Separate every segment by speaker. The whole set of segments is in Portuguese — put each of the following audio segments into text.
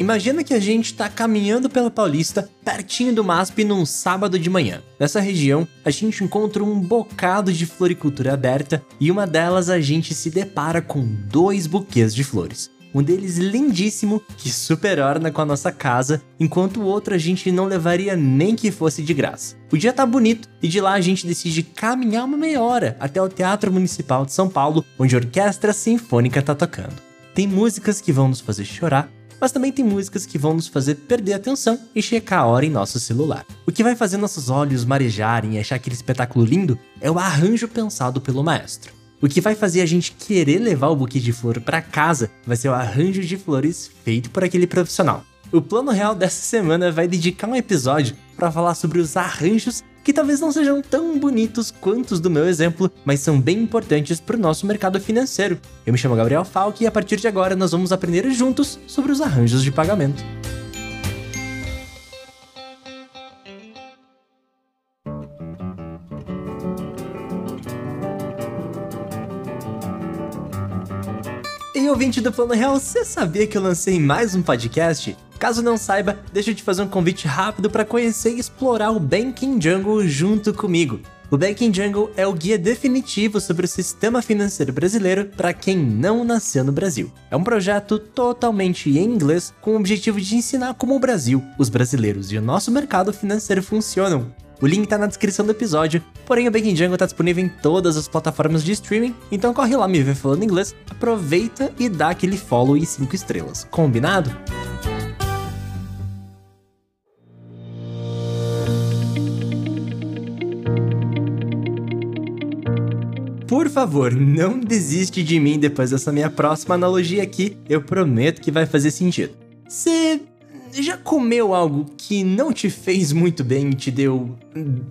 Speaker 1: Imagina que a gente está caminhando pela Paulista, pertinho do MASP num sábado de manhã. Nessa região, a gente encontra um bocado de floricultura aberta e uma delas a gente se depara com dois buquês de flores. Um deles lindíssimo, que super orna com a nossa casa, enquanto o outro a gente não levaria nem que fosse de graça. O dia tá bonito e de lá a gente decide caminhar uma meia hora até o Teatro Municipal de São Paulo, onde a Orquestra Sinfônica tá tocando. Tem músicas que vão nos fazer chorar, mas também tem músicas que vão nos fazer perder a atenção e checar a hora em nosso celular. O que vai fazer nossos olhos marejarem e achar aquele espetáculo lindo é o arranjo pensado pelo maestro. O que vai fazer a gente querer levar o buquê de flor para casa vai ser o arranjo de flores feito por aquele profissional. O plano real dessa semana vai dedicar um episódio para falar sobre os arranjos que talvez não sejam tão bonitos quanto os do meu exemplo, mas são bem importantes para o nosso mercado financeiro. Eu me chamo Gabriel Falk e a partir de agora nós vamos aprender juntos sobre os arranjos de pagamento. E ouvinte do Plano Real, você sabia que eu lancei mais um podcast? Caso não saiba, deixa eu te fazer um convite rápido para conhecer e explorar o Banking Jungle junto comigo. O Banking Jungle é o guia definitivo sobre o sistema financeiro brasileiro para quem não nasceu no Brasil. É um projeto totalmente em inglês com o objetivo de ensinar como o Brasil, os brasileiros e o nosso mercado financeiro funcionam. O link tá na descrição do episódio, porém o Banking Jungle tá disponível em todas as plataformas de streaming, então corre lá me ver falando inglês, aproveita e dá aquele follow e 5 estrelas. Combinado? Por favor, não desiste de mim depois dessa minha próxima analogia aqui, eu prometo que vai fazer sentido. Você já comeu algo que não te fez muito bem e te deu.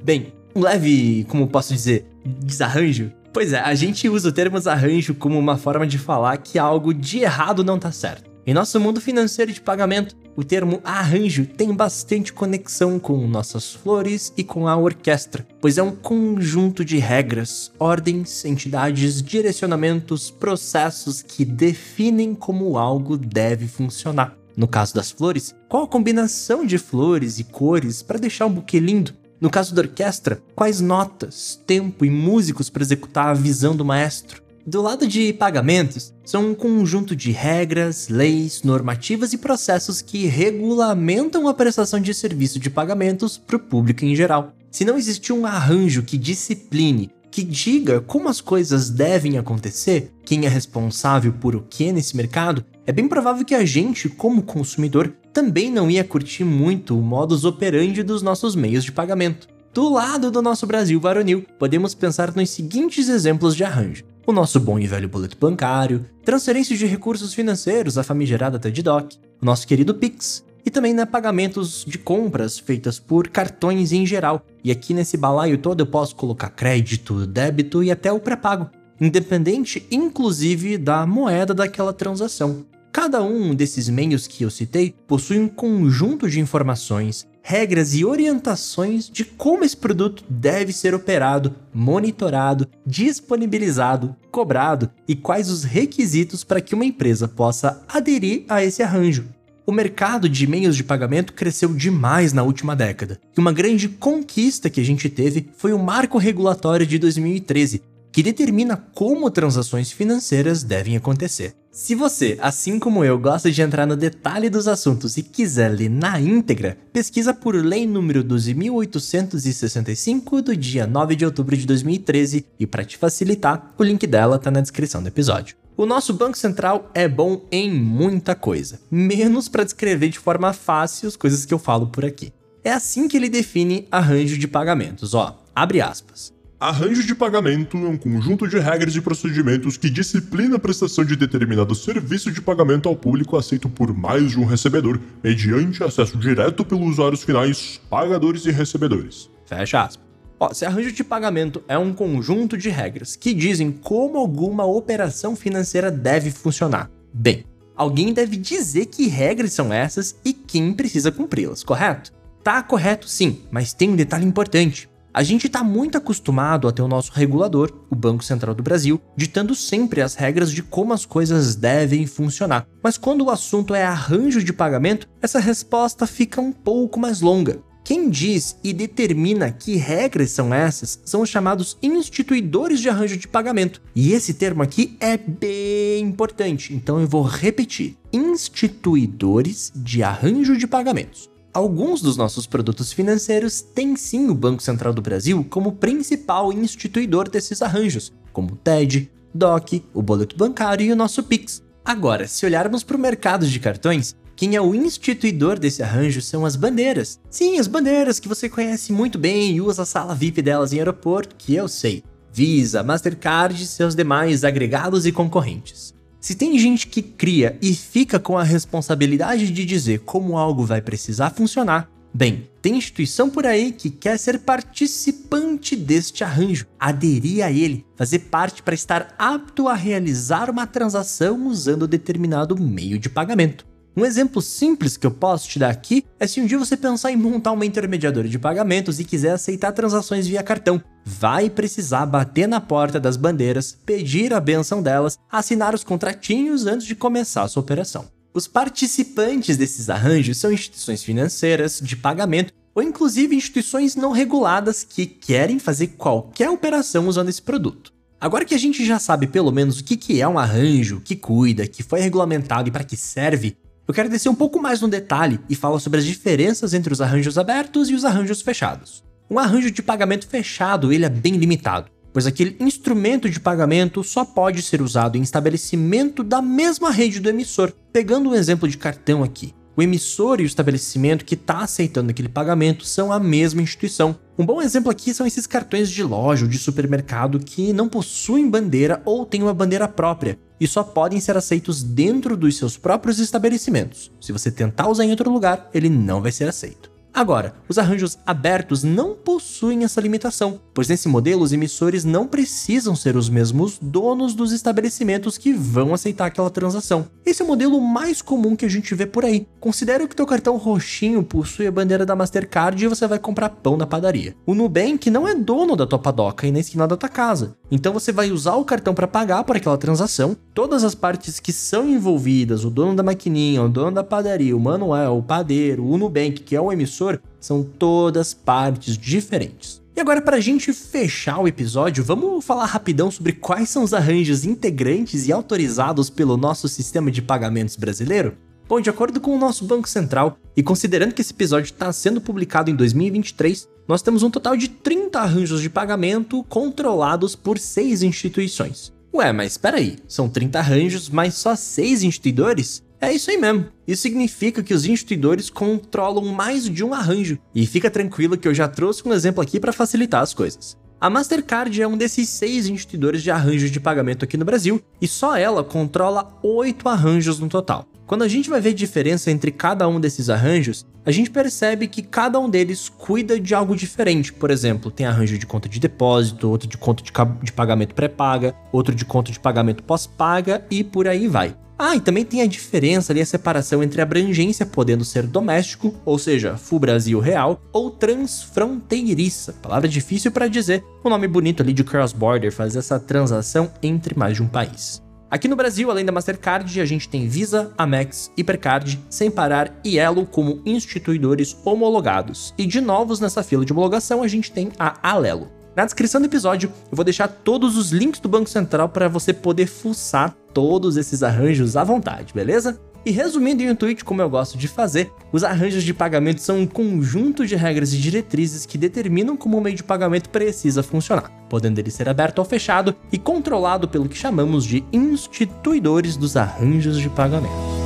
Speaker 1: bem, um leve, como posso dizer, desarranjo? Pois é, a gente usa o termo desarranjo como uma forma de falar que algo de errado não tá certo. Em nosso mundo financeiro de pagamento, o termo arranjo tem bastante conexão com nossas flores e com a orquestra, pois é um conjunto de regras, ordens, entidades, direcionamentos, processos que definem como algo deve funcionar. No caso das flores, qual a combinação de flores e cores para deixar um buquê lindo? No caso da orquestra, quais notas, tempo e músicos para executar a visão do maestro? Do lado de pagamentos, são um conjunto de regras, leis, normativas e processos que regulamentam a prestação de serviço de pagamentos para o público em geral. Se não existe um arranjo que discipline, que diga como as coisas devem acontecer, quem é responsável por o que nesse mercado, é bem provável que a gente, como consumidor, também não ia curtir muito o modus operandi dos nossos meios de pagamento. Do lado do nosso Brasil varonil, podemos pensar nos seguintes exemplos de arranjo o nosso bom e velho boleto bancário, transferências de recursos financeiros, a famigerada TED-Doc, o nosso querido Pix, e também né, pagamentos de compras feitas por cartões em geral. E aqui nesse balaio todo eu posso colocar crédito, débito e até o pré-pago, independente inclusive da moeda daquela transação. Cada um desses meios que eu citei possui um conjunto de informações, regras e orientações de como esse produto deve ser operado, monitorado, disponibilizado, cobrado e quais os requisitos para que uma empresa possa aderir a esse arranjo. O mercado de meios de pagamento cresceu demais na última década, e uma grande conquista que a gente teve foi o Marco Regulatório de 2013, que determina como transações financeiras devem acontecer. Se você, assim como eu, gosta de entrar no detalhe dos assuntos e quiser ler na íntegra, pesquisa por Lei número 12.865 do dia 9 de outubro de 2013 e para te facilitar, o link dela está na descrição do episódio. O nosso Banco Central é bom em muita coisa, menos para descrever de forma fácil as coisas que eu falo por aqui. É assim que ele define arranjo de pagamentos, ó, abre aspas.
Speaker 2: Arranjo de pagamento é um conjunto de regras e procedimentos que disciplina a prestação de determinado serviço de pagamento ao público aceito por mais de um recebedor, mediante acesso direto pelos usuários finais, pagadores e recebedores.
Speaker 1: Fecha aspas. Ó, se arranjo de pagamento é um conjunto de regras que dizem como alguma operação financeira deve funcionar. Bem, alguém deve dizer que regras são essas e quem precisa cumpri-las, correto? Tá correto sim, mas tem um detalhe importante. A gente está muito acostumado a ter o nosso regulador, o Banco Central do Brasil, ditando sempre as regras de como as coisas devem funcionar. Mas quando o assunto é arranjo de pagamento, essa resposta fica um pouco mais longa. Quem diz e determina que regras são essas são os chamados instituidores de arranjo de pagamento. E esse termo aqui é bem importante, então eu vou repetir: instituidores de arranjo de pagamentos. Alguns dos nossos produtos financeiros têm sim o Banco Central do Brasil como principal instituidor desses arranjos, como o TED, DOC, o boleto bancário e o nosso Pix. Agora, se olharmos para o mercado de cartões, quem é o instituidor desse arranjo são as bandeiras. Sim, as bandeiras que você conhece muito bem e usa a sala VIP delas em aeroporto, que eu sei. Visa, Mastercard e seus demais agregados e concorrentes. Se tem gente que cria e fica com a responsabilidade de dizer como algo vai precisar funcionar, bem, tem instituição por aí que quer ser participante deste arranjo, aderir a ele, fazer parte para estar apto a realizar uma transação usando determinado meio de pagamento. Um exemplo simples que eu posso te dar aqui é se um dia você pensar em montar uma intermediadora de pagamentos e quiser aceitar transações via cartão. Vai precisar bater na porta das bandeiras, pedir a benção delas, assinar os contratinhos antes de começar a sua operação. Os participantes desses arranjos são instituições financeiras, de pagamento ou inclusive instituições não reguladas que querem fazer qualquer operação usando esse produto. Agora que a gente já sabe pelo menos o que é um arranjo, que cuida, que foi regulamentado e para que serve, eu quero descer um pouco mais no detalhe e falar sobre as diferenças entre os arranjos abertos e os arranjos fechados. Um arranjo de pagamento fechado ele é bem limitado, pois aquele instrumento de pagamento só pode ser usado em estabelecimento da mesma rede do emissor. Pegando um exemplo de cartão aqui, o emissor e o estabelecimento que está aceitando aquele pagamento são a mesma instituição. Um bom exemplo aqui são esses cartões de loja ou de supermercado que não possuem bandeira ou têm uma bandeira própria, e só podem ser aceitos dentro dos seus próprios estabelecimentos. Se você tentar usar em outro lugar, ele não vai ser aceito. Agora, os arranjos abertos não possuem essa limitação, pois nesse modelo os emissores não precisam ser os mesmos donos dos estabelecimentos que vão aceitar aquela transação. Esse é o modelo mais comum que a gente vê por aí. Considere que teu cartão roxinho possui a bandeira da Mastercard e você vai comprar pão na padaria. O Nubank não é dono da tua padoca e na esquina da tua casa. Então você vai usar o cartão para pagar por aquela transação. Todas as partes que são envolvidas, o dono da maquininha, o dono da padaria, o Manuel, o padeiro, o Nubank, que é o emissor são todas partes diferentes. E agora, para a gente fechar o episódio, vamos falar rapidão sobre quais são os arranjos integrantes e autorizados pelo nosso sistema de pagamentos brasileiro? Bom, de acordo com o nosso Banco Central, e considerando que esse episódio está sendo publicado em 2023, nós temos um total de 30 arranjos de pagamento controlados por seis instituições. Ué, mas espera aí, são 30 arranjos, mas só seis instituidores? É isso aí mesmo. Isso significa que os instituidores controlam mais de um arranjo. E fica tranquilo que eu já trouxe um exemplo aqui para facilitar as coisas. A Mastercard é um desses seis instituidores de arranjos de pagamento aqui no Brasil e só ela controla oito arranjos no total. Quando a gente vai ver diferença entre cada um desses arranjos, a gente percebe que cada um deles cuida de algo diferente. Por exemplo, tem arranjo de conta de depósito, outro de conta de, de pagamento pré-paga, outro de conta de pagamento pós-paga e por aí vai. Ah, e também tem a diferença ali, a separação entre abrangência podendo ser doméstico, ou seja, full Brasil real, ou transfronteiriça, palavra difícil para dizer, um nome bonito ali de cross-border, fazer essa transação entre mais de um país. Aqui no Brasil, além da Mastercard, a gente tem Visa, Amex, Hipercard, Sem Parar e Elo como instituidores homologados. E de novos nessa fila de homologação, a gente tem a Alelo. Na descrição do episódio, eu vou deixar todos os links do Banco Central para você poder fuçar todos esses arranjos à vontade, beleza? E resumindo em um tweet, como eu gosto de fazer, os arranjos de pagamento são um conjunto de regras e diretrizes que determinam como o meio de pagamento precisa funcionar, podendo ele ser aberto ou fechado e controlado pelo que chamamos de instituidores dos arranjos de pagamento.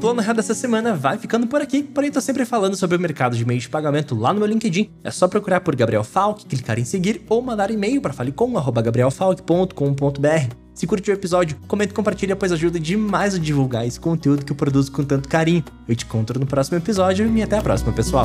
Speaker 1: Plano Real dessa semana vai ficando por aqui, porém tô sempre falando sobre o mercado de meios de pagamento lá no meu LinkedIn. É só procurar por Gabriel Falk, clicar em seguir ou mandar e-mail para falecom@gabrielfalk.com.br. Se curtiu o episódio, comenta e compartilha, pois ajuda demais a divulgar esse conteúdo que eu produzo com tanto carinho. Eu te encontro no próximo episódio e até a próxima, pessoal.